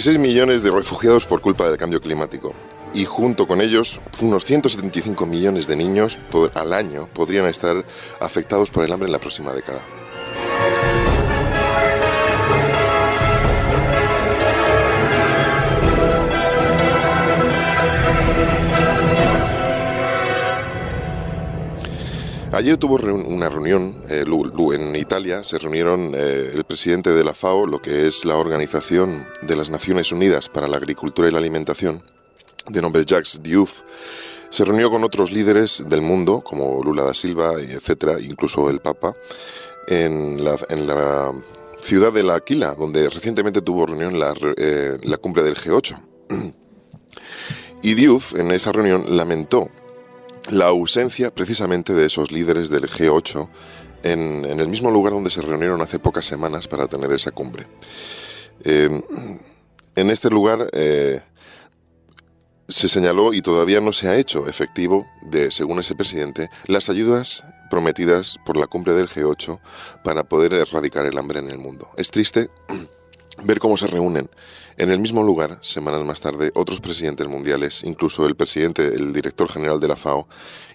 26 millones de refugiados por culpa del cambio climático y junto con ellos unos 175 millones de niños al año podrían estar afectados por el hambre en la próxima década. Ayer tuvo una reunión eh, en Italia, se reunieron eh, el presidente de la FAO, lo que es la Organización de las Naciones Unidas para la Agricultura y la Alimentación, de nombre Jacques Diouf, se reunió con otros líderes del mundo, como Lula da Silva, etcétera, incluso el Papa, en la, ciudad de La Aquila, donde recientemente tuvo reunión la, eh, la cumbre del G8. Y Diouf en esa reunión lamentó la ausencia precisamente de esos líderes del G8 en, el mismo lugar donde se reunieron hace pocas semanas para tener esa cumbre. Eh, en este lugar eh, se señaló y todavía no se ha hecho efectivo, de, según ese presidente, las ayudas prometidas por la cumbre del G8 para poder erradicar el hambre en el mundo. Es triste ver cómo se reúnen en el mismo lugar, semanas más tarde, otros presidentes mundiales, incluso el presidente, el director general de la FAO,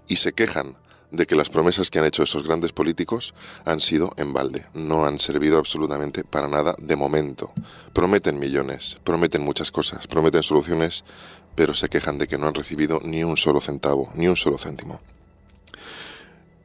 y se quejan de que las promesas que han hecho esos grandes políticos han sido en balde, no han servido absolutamente para nada de momento. Prometen millones, prometen muchas cosas, prometen soluciones, pero se quejan de que no han recibido ni un solo centavo, ni un solo céntimo.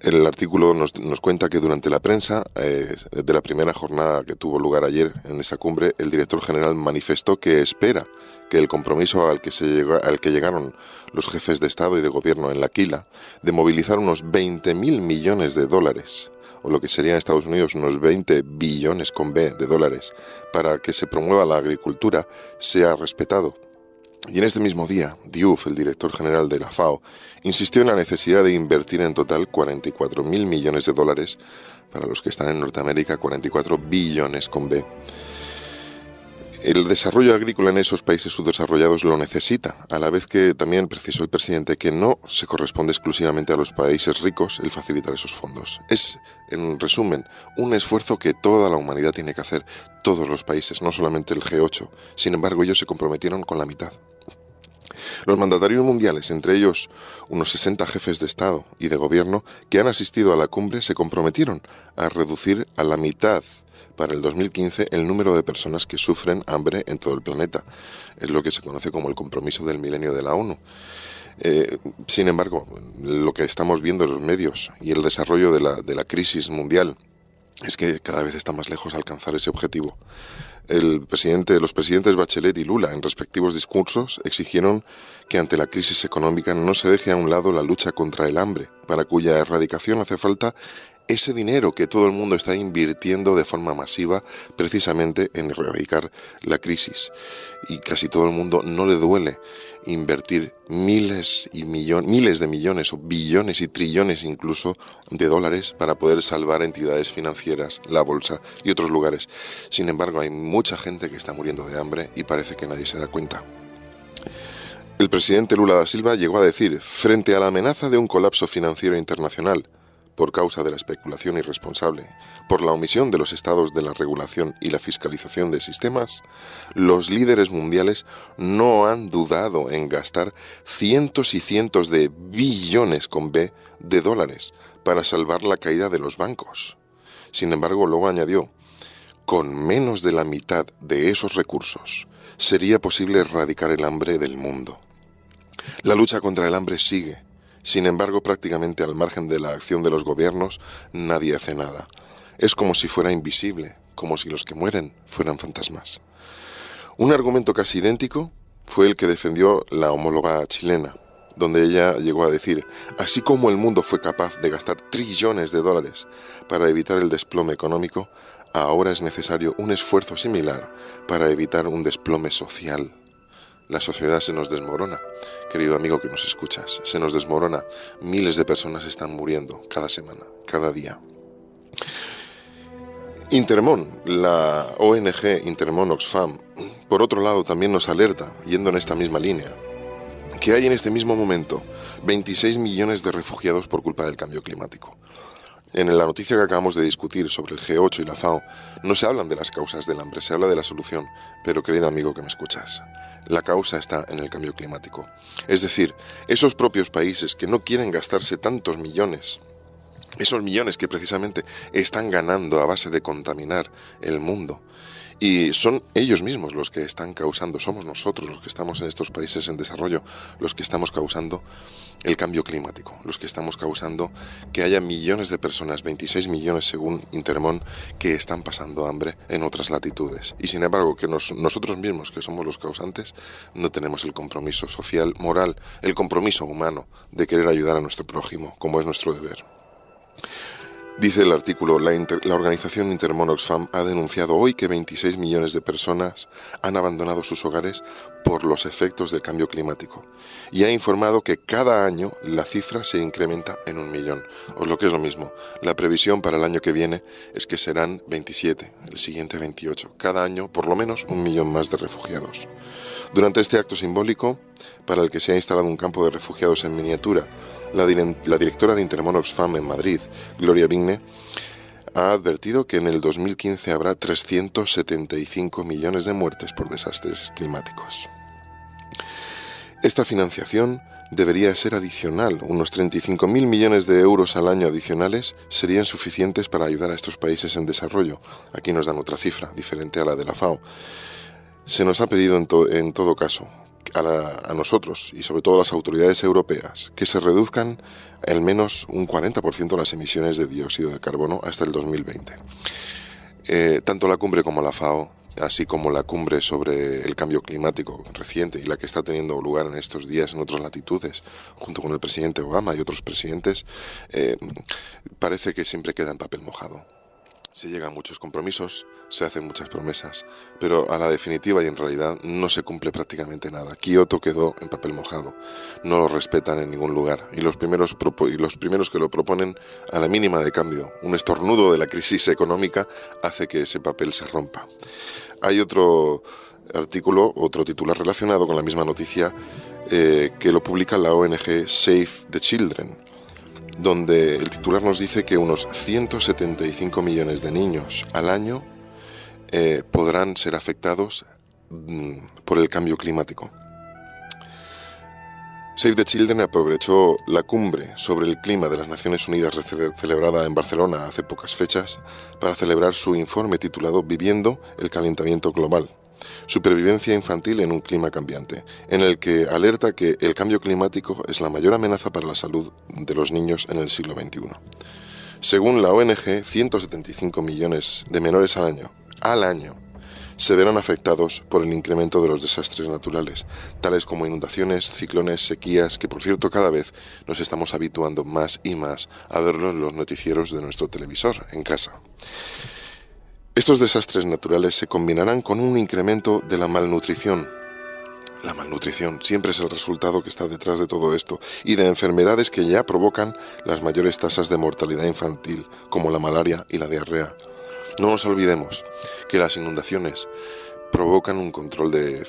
El artículo nos, cuenta que durante la prensa eh, de la primera jornada que tuvo lugar ayer en esa cumbre, el director general manifestó que espera que el compromiso al que, se al que llegaron los jefes de Estado y de Gobierno en la Quila de movilizar unos 20.000 millones de dólares, o lo que sería en Estados Unidos unos 20 billones con B de dólares, para que se promueva la agricultura, sea respetado y en este mismo día, Diouf, el director general de la FAO, insistió en la necesidad de invertir en total 44 mil millones de dólares, para los que están en Norteamérica 44 billones con B. El desarrollo agrícola en esos países subdesarrollados lo necesita, a la vez que también precisó el presidente que no se corresponde exclusivamente a los países ricos el facilitar esos fondos. Es, en resumen, un esfuerzo que toda la humanidad tiene que hacer, todos los países, no solamente el G8. Sin embargo, ellos se comprometieron con la mitad. Los mandatarios mundiales, entre ellos unos 60 jefes de Estado y de Gobierno que han asistido a la cumbre, se comprometieron a reducir a la mitad para el 2015 el número de personas que sufren hambre en todo el planeta. Es lo que se conoce como el compromiso del milenio de la ONU. Eh, sin embargo, lo que estamos viendo en los medios y el desarrollo de la, de la crisis mundial es que cada vez está más lejos alcanzar ese objetivo el presidente, los presidentes Bachelet y Lula, en respectivos discursos, exigieron que ante la crisis económica no se deje a un lado la lucha contra el hambre, para cuya erradicación hace falta ese dinero que todo el mundo está invirtiendo de forma masiva precisamente en erradicar la crisis. Y casi todo el mundo no le duele invertir miles y millones, miles de millones o billones y trillones incluso de dólares para poder salvar entidades financieras, la bolsa y otros lugares. Sin embargo, hay mucha gente que está muriendo de hambre y parece que nadie se da cuenta. El presidente Lula da Silva llegó a decir, frente a la amenaza de un colapso financiero internacional, por causa de la especulación irresponsable, por la omisión de los estados de la regulación y la fiscalización de sistemas, los líderes mundiales no han dudado en gastar cientos y cientos de billones con B de dólares para salvar la caída de los bancos. Sin embargo, luego añadió, con menos de la mitad de esos recursos sería posible erradicar el hambre del mundo. La lucha contra el hambre sigue sin embargo, prácticamente al margen de la acción de los gobiernos, nadie hace nada. Es como si fuera invisible, como si los que mueren fueran fantasmas. Un argumento casi idéntico fue el que defendió la homóloga chilena, donde ella llegó a decir, así como el mundo fue capaz de gastar trillones de dólares para evitar el desplome económico, ahora es necesario un esfuerzo similar para evitar un desplome social la sociedad se nos desmorona. Querido amigo que nos escuchas, se nos desmorona. Miles de personas están muriendo cada semana, cada día. Intermon, la ONG Intermon Oxfam, por otro lado también nos alerta, yendo en esta misma línea, que hay en este mismo momento 26 millones de refugiados por culpa del cambio climático. En la noticia que acabamos de discutir sobre el G8 y la FAO, no se hablan de las causas del hambre, se habla de la solución. Pero querido amigo que me escuchas, la causa está en el cambio climático. Es decir, esos propios países que no quieren gastarse tantos millones esos millones que precisamente están ganando a base de contaminar el mundo, y son ellos mismos los que están causando, somos nosotros los que estamos en estos países en desarrollo, los que estamos causando el cambio climático, los que estamos causando que haya millones de personas, 26 millones según Intermon, que están pasando hambre en otras latitudes. Y sin embargo, que nosotros mismos, que somos los causantes, no tenemos el compromiso social, moral, el compromiso humano de querer ayudar a nuestro prójimo, como es nuestro deber. Dice el artículo, la, organización Intermon Oxfam ha denunciado hoy que 26 millones de personas han abandonado sus hogares por los efectos del cambio climático. Y ha informado que cada año la cifra se incrementa en un millón, o lo que es lo mismo, la previsión para el año que viene es que serán 27, el siguiente 28, cada año por lo menos un millón más de refugiados. Durante este acto simbólico, para el que se ha instalado un campo de refugiados en miniatura, la, directora de Intermon Oxfam en Madrid, Gloria Vigne, ha advertido que en el 2015 habrá 375 millones de muertes por desastres climáticos. Esta financiación debería ser adicional. Unos 35.000 millones de euros al año adicionales serían suficientes para ayudar a estos países en desarrollo. Aquí nos dan otra cifra, diferente a la de la FAO. Se nos ha pedido en, en todo caso a, nosotros y sobre todo a las autoridades europeas que se reduzcan al menos un 40% las emisiones de dióxido de carbono hasta el 2020. Eh, tanto la cumbre como la FAO, así como la cumbre sobre el cambio climático reciente y la que está teniendo lugar en estos días en otras latitudes, junto con el presidente Obama y otros presidentes, eh, parece que siempre queda en papel mojado. Se llegan muchos compromisos, se hacen muchas promesas, pero a la definitiva y en realidad no se cumple prácticamente nada. Kioto quedó en papel mojado, no lo respetan en ningún lugar y los primeros, que lo proponen a la mínima de cambio, un estornudo de la crisis económica hace que ese papel se rompa. Hay otro artículo, otro titular relacionado con la misma noticia eh, que lo publica la ONG Save the Children donde el titular nos dice que unos 175 millones de niños al año eh, podrán ser afectados mm, por el cambio climático. Save the Children aprovechó la cumbre sobre el clima de las Naciones Unidas celebrada en Barcelona hace pocas fechas para celebrar su informe titulado Viviendo el calentamiento global, Supervivencia infantil en un clima cambiante, en el que alerta que el cambio climático es la mayor amenaza para la salud de los niños en el siglo XXI. Según la ONG, 175 millones de menores al año, al año, se verán afectados por el incremento de los desastres naturales, tales como inundaciones, ciclones, sequías, que por cierto cada vez nos estamos habituando más y más a verlos en los noticieros de nuestro televisor en casa. Estos desastres naturales se combinarán con un incremento de la malnutrición. La malnutrición siempre es el resultado que está detrás de todo esto y de enfermedades que ya provocan las mayores tasas de mortalidad infantil, como la malaria y la diarrea. No nos olvidemos que las inundaciones provocan un control de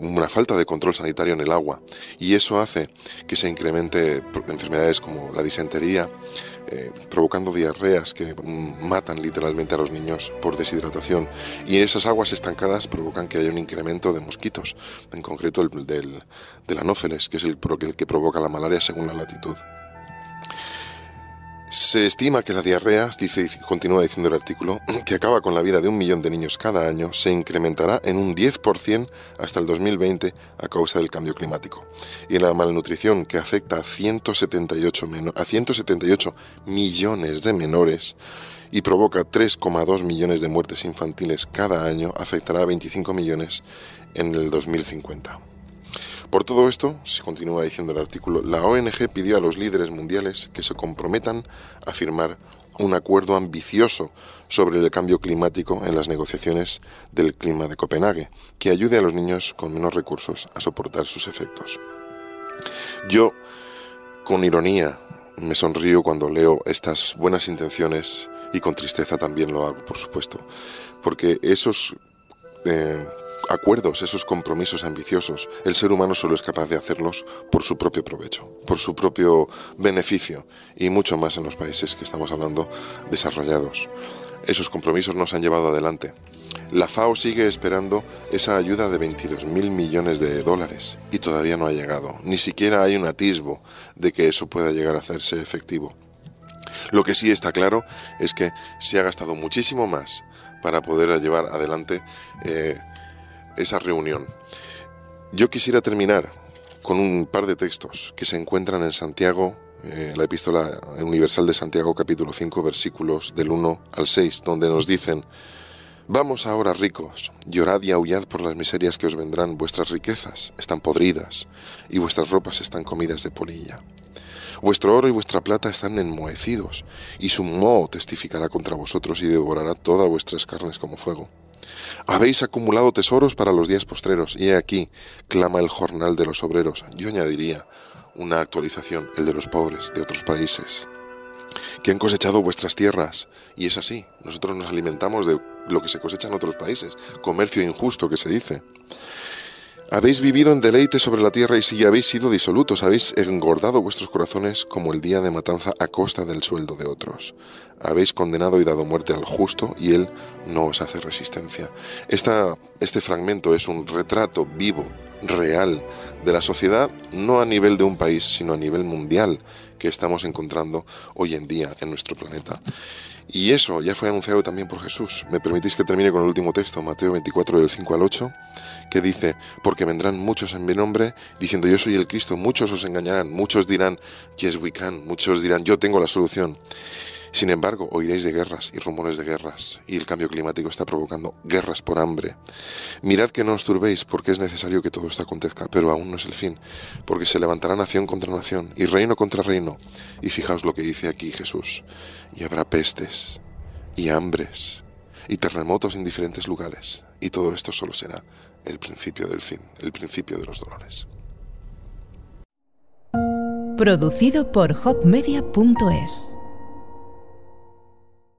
una falta de control sanitario en el agua y eso hace que se incremente enfermedades como la disentería, eh, provocando diarreas que matan literalmente a los niños por deshidratación y esas aguas estancadas provocan que haya un incremento de mosquitos, en concreto el del, del anófeles, que es el que provoca la malaria según la latitud. Se estima que la diarrea, dice, continúa diciendo el artículo, que acaba con la vida de un millón de niños cada año, se incrementará en un 10% hasta el 2020 a causa del cambio climático. Y la malnutrición, que afecta a 178, a 178 millones de menores y provoca 3,2 millones de muertes infantiles cada año, afectará a 25 millones en el 2050. Por todo esto, se continúa diciendo el artículo, la ONG pidió a los líderes mundiales que se comprometan a firmar un acuerdo ambicioso sobre el cambio climático en las negociaciones del clima de Copenhague, que ayude a los niños con menos recursos a soportar sus efectos. Yo, con ironía, me sonrío cuando leo estas buenas intenciones y con tristeza también lo hago, por supuesto, porque esos eh, acuerdos, esos compromisos ambiciosos, el ser humano solo es capaz de hacerlos por su propio provecho, por su propio beneficio y mucho más en los países que estamos hablando desarrollados. Esos compromisos nos han llevado adelante. La FAO sigue esperando esa ayuda de 22 mil millones de dólares y todavía no ha llegado. Ni siquiera hay un atisbo de que eso pueda llegar a hacerse efectivo. Lo que sí está claro es que se ha gastado muchísimo más para poder llevar adelante eh, esa reunión. Yo quisiera terminar con un par de textos que se encuentran en Santiago, eh, la epístola universal de Santiago capítulo 5 versículos del 1 al 6, donde nos dicen, Vamos ahora ricos, llorad y aullad por las miserias que os vendrán, vuestras riquezas están podridas y vuestras ropas están comidas de polilla. Vuestro oro y vuestra plata están enmohecidos, y su moho testificará contra vosotros y devorará todas vuestras carnes como fuego. Habéis acumulado tesoros para los días postreros, y he aquí, clama el jornal de los obreros. Yo añadiría una actualización, el de los pobres de otros países, que han cosechado vuestras tierras, y es así, nosotros nos alimentamos de lo que se cosecha en otros países, comercio injusto que se dice. Habéis vivido en deleite sobre la tierra y si habéis sido disolutos, habéis engordado vuestros corazones como el día de matanza a costa del sueldo de otros. Habéis condenado y dado muerte al justo y él no os hace resistencia. este fragmento es un retrato vivo, real, de la sociedad, no a nivel de un país, sino a nivel mundial, que estamos encontrando hoy en día en nuestro planeta. Y eso ya fue anunciado también por Jesús. Me permitís que termine con el último texto, Mateo 24, del 5 al 8, que dice, porque vendrán muchos en mi nombre, diciendo yo soy el Cristo, muchos os engañarán, muchos dirán, yes we can, muchos dirán, yo tengo la solución. Sin embargo, oiréis de guerras y rumores de guerras, y el cambio climático está provocando guerras por hambre. Mirad que no os turbéis, porque es necesario que todo esto acontezca, pero aún no es el fin, porque se levantará nación contra nación y reino contra reino. Y fijaos lo que dice aquí Jesús, y habrá pestes y hambres y terremotos en diferentes lugares, y todo esto solo será el principio del fin, el principio de los dolores. Producido por hopmedia.es